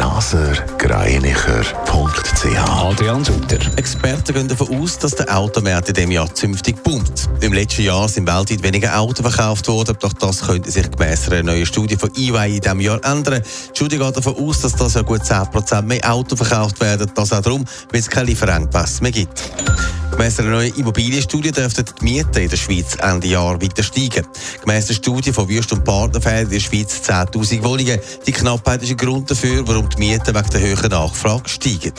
blasergreinicher.ch Adrian Sutter. Experten gehen davon aus, dass der Automarkt in diesem Jahr zünftig boomt. Im letzten Jahr sind weltweit weniger Autos verkauft worden, doch das könnte sich gemäss einer neuen Studie von EY in diesem Jahr ändern. Die Studie geht davon aus, dass das ja gut 10% mehr Autos verkauft werden, das auch darum, weil es keine Lieferengpässe mehr gibt. Gemäss einer neuen Immobilienstudie dürften die Mieten in der Schweiz Ende Jahr weiter steigen. Gemäss der Studie von Wüst und Partner fehlen in der Schweiz 10.000 Wohnungen. Die Knappheit ist ein Grund dafür, warum die Mieten wegen der höheren Nachfrage steigen.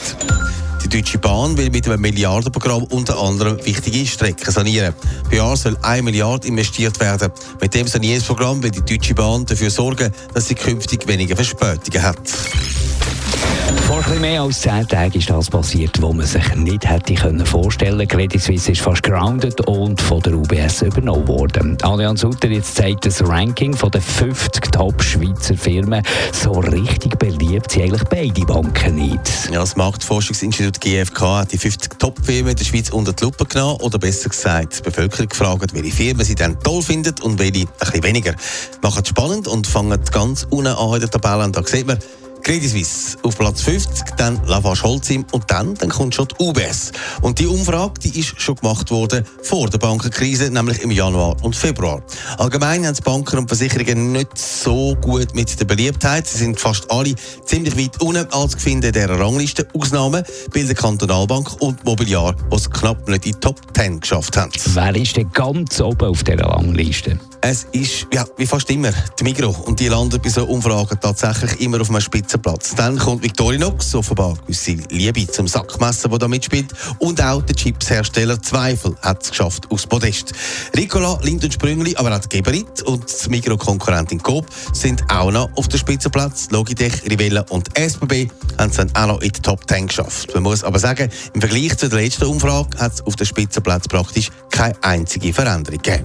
Die Deutsche Bahn will mit einem Milliardenprogramm unter anderem wichtige Strecken sanieren. Pro Jahr soll 1 Milliarde investiert werden. Mit dem Sanierungsprogramm will die Deutsche Bahn dafür sorgen, dass sie künftig weniger Verspätungen hat. Vor ein mehr als zehn Tagen ist das passiert, was man sich nicht hätte vorstellen können. Credit Suisse ist fast grounded und von der UBS übernommen worden. Adrian Sutter jetzt zeigt das Ranking von den 50 Top-Schweizer Firmen. So richtig beliebt sind eigentlich beide Banken nicht. Ja, das Marktforschungsinstitut GfK hat die 50 Top-Firmen der Schweiz unter die Lupe genommen oder besser gesagt die Bevölkerung gefragt, welche Firmen sie dann toll findet und welche ein bisschen weniger. Machen es spannend und fangen ganz unten an in der Tabelle. Und da sieht man, Credit Suisse auf Platz 50, dann Lafarge Holcim und dann, dann kommt schon die UBS. Und die Umfrage, die ist schon gemacht worden vor der Bankenkrise, nämlich im Januar und Februar. Allgemein haben die Banken und Versicherungen nicht so gut mit der Beliebtheit. Sie sind fast alle ziemlich weit unten als Gefinde dieser Rangliste. Ausnahmen bilden Kantonalbank und Mobiliar, die es knapp nicht in die Top 10 geschafft haben. Wer ist denn ganz oben auf dieser Rangliste? Es ist, ja, wie fast immer, die Migro. Und die landet bei so Umfragen tatsächlich immer auf einem Spitzenplatz. Dann kommt Victorinox, offenbar gewisse Liebe zum Sackmesser, der da mitspielt. Und auch der Chipshersteller Zweifel hat es geschafft aufs Podest. Ricola, Lind und Sprüngli, aber auch Geberit und die Migro-Konkurrentin Coop sind auch noch auf dem Spitzenplatz. Logitech, Rivella und SBB haben es dann auch noch in die Top 10 geschafft. Man muss aber sagen, im Vergleich zu der letzten Umfrage hat es auf dem Spitzenplatz praktisch keine einzige Veränderung gegeben.